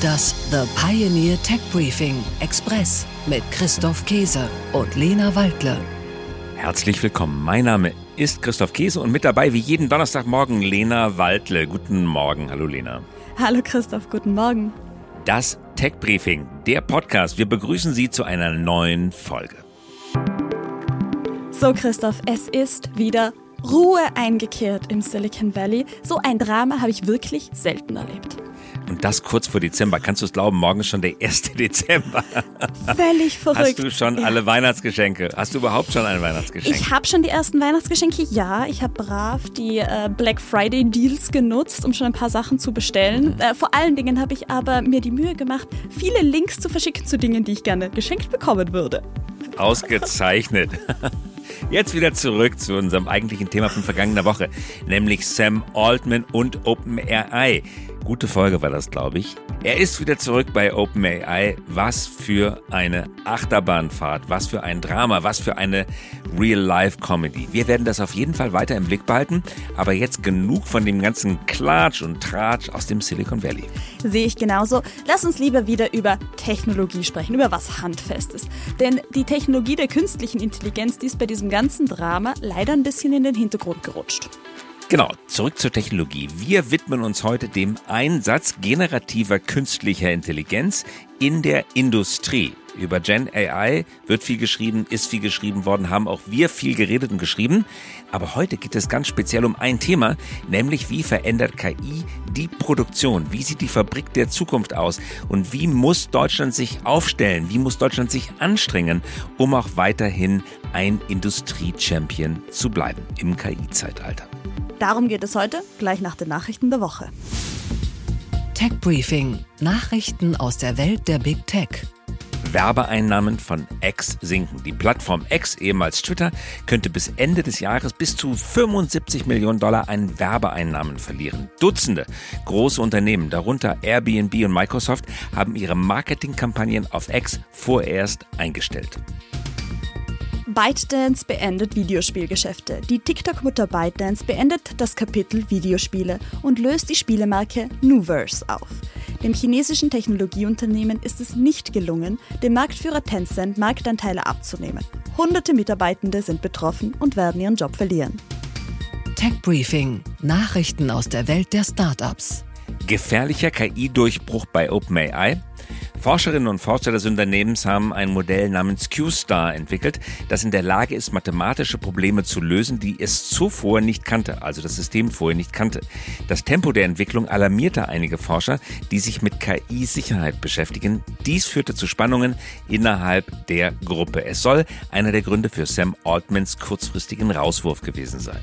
Das The Pioneer Tech Briefing Express mit Christoph Käse und Lena Waldle. Herzlich willkommen. Mein Name ist Christoph Käse und mit dabei wie jeden Donnerstagmorgen Lena Waldle. Guten Morgen. Hallo Lena. Hallo Christoph, guten Morgen. Das Tech Briefing, der Podcast. Wir begrüßen Sie zu einer neuen Folge. So Christoph, es ist wieder Ruhe eingekehrt im Silicon Valley. So ein Drama habe ich wirklich selten erlebt. Und das kurz vor Dezember. Kannst du es glauben, morgen ist schon der 1. Dezember. Völlig verrückt. Hast du schon ja. alle Weihnachtsgeschenke? Hast du überhaupt schon ein Weihnachtsgeschenk? Ich habe schon die ersten Weihnachtsgeschenke, ja. Ich habe brav die äh, Black Friday Deals genutzt, um schon ein paar Sachen zu bestellen. Mhm. Äh, vor allen Dingen habe ich aber mir die Mühe gemacht, viele Links zu verschicken zu Dingen, die ich gerne geschenkt bekommen würde. Ausgezeichnet. Jetzt wieder zurück zu unserem eigentlichen Thema von vergangener Woche, nämlich Sam Altman und OpenAI. Gute Folge war das, glaube ich. Er ist wieder zurück bei OpenAI. Was für eine Achterbahnfahrt, was für ein Drama, was für eine Real-Life-Comedy. Wir werden das auf jeden Fall weiter im Blick behalten, aber jetzt genug von dem ganzen Klatsch und Tratsch aus dem Silicon Valley. Sehe ich genauso. Lass uns lieber wieder über Technologie sprechen, über was Handfestes. Denn die Technologie der künstlichen Intelligenz, die ist bei diesem ganzen Drama leider ein bisschen in den Hintergrund gerutscht. Genau, zurück zur Technologie. Wir widmen uns heute dem Einsatz generativer künstlicher Intelligenz in der Industrie. Über Gen AI wird viel geschrieben, ist viel geschrieben worden, haben auch wir viel geredet und geschrieben. Aber heute geht es ganz speziell um ein Thema, nämlich wie verändert KI die Produktion? Wie sieht die Fabrik der Zukunft aus? Und wie muss Deutschland sich aufstellen? Wie muss Deutschland sich anstrengen, um auch weiterhin ein Industrie-Champion zu bleiben im KI-Zeitalter? Darum geht es heute, gleich nach den Nachrichten der Woche. Tech Briefing: Nachrichten aus der Welt der Big Tech. Werbeeinnahmen von X sinken. Die Plattform X, ehemals Twitter, könnte bis Ende des Jahres bis zu 75 Millionen Dollar an Werbeeinnahmen verlieren. Dutzende große Unternehmen, darunter Airbnb und Microsoft, haben ihre Marketingkampagnen auf X vorerst eingestellt. ByteDance beendet Videospielgeschäfte. Die TikTok-Mutter ByteDance beendet das Kapitel Videospiele und löst die Spielemarke Nuverse auf. Dem chinesischen Technologieunternehmen ist es nicht gelungen, dem Marktführer Tencent Marktanteile abzunehmen. Hunderte Mitarbeitende sind betroffen und werden ihren Job verlieren. Tech Briefing: Nachrichten aus der Welt der Startups. Gefährlicher KI-Durchbruch bei OpenAI. Forscherinnen und Forscher des Unternehmens haben ein Modell namens Q-Star entwickelt, das in der Lage ist, mathematische Probleme zu lösen, die es zuvor nicht kannte, also das System vorher nicht kannte. Das Tempo der Entwicklung alarmierte einige Forscher, die sich mit KI-Sicherheit beschäftigen. Dies führte zu Spannungen innerhalb der Gruppe. Es soll einer der Gründe für Sam Altmans kurzfristigen Rauswurf gewesen sein.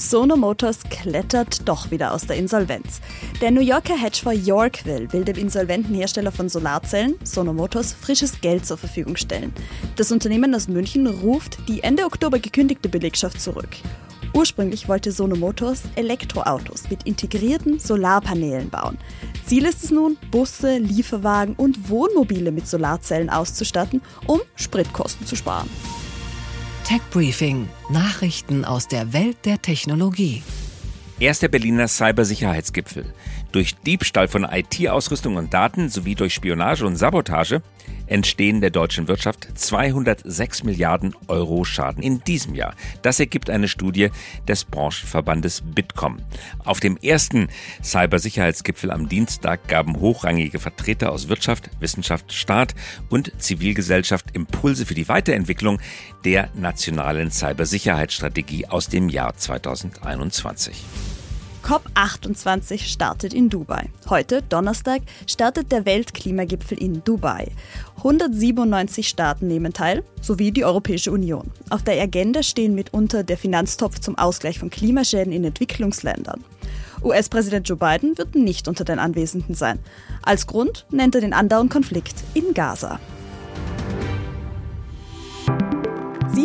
Sono Motors klettert doch wieder aus der Insolvenz. Der New Yorker Hedgefonds Yorkville will dem insolventen Hersteller von Solarzellen, Sono Motors, frisches Geld zur Verfügung stellen. Das Unternehmen aus München ruft die Ende Oktober gekündigte Belegschaft zurück. Ursprünglich wollte Sono Motors Elektroautos mit integrierten Solarpanelen bauen. Ziel ist es nun, Busse, Lieferwagen und Wohnmobile mit Solarzellen auszustatten, um Spritkosten zu sparen. Tech Briefing: Nachrichten aus der Welt der Technologie. Erster Berliner Cybersicherheitsgipfel. Durch Diebstahl von IT-Ausrüstung und Daten sowie durch Spionage und Sabotage entstehen der deutschen Wirtschaft 206 Milliarden Euro Schaden in diesem Jahr. Das ergibt eine Studie des Branchenverbandes Bitkom. Auf dem ersten Cybersicherheitsgipfel am Dienstag gaben hochrangige Vertreter aus Wirtschaft, Wissenschaft, Staat und Zivilgesellschaft Impulse für die Weiterentwicklung der nationalen Cybersicherheitsstrategie aus dem Jahr 2021. COP28 startet in Dubai. Heute, Donnerstag, startet der Weltklimagipfel in Dubai. 197 Staaten nehmen teil, sowie die Europäische Union. Auf der Agenda stehen mitunter der Finanztopf zum Ausgleich von Klimaschäden in Entwicklungsländern. US-Präsident Joe Biden wird nicht unter den Anwesenden sein. Als Grund nennt er den andauernden Konflikt in Gaza.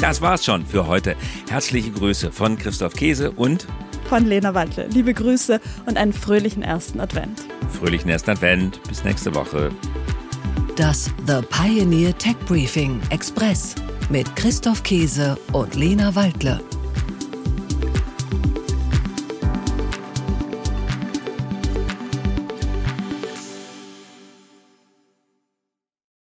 Das war's schon für heute. Herzliche Grüße von Christoph Käse und von Lena Wandle. Liebe Grüße und einen fröhlichen ersten Advent. Fröhlichen ersten Advent. Bis nächste Woche. Das The Pioneer Tech Briefing Express mit Christoph Käse und Lena Waldle.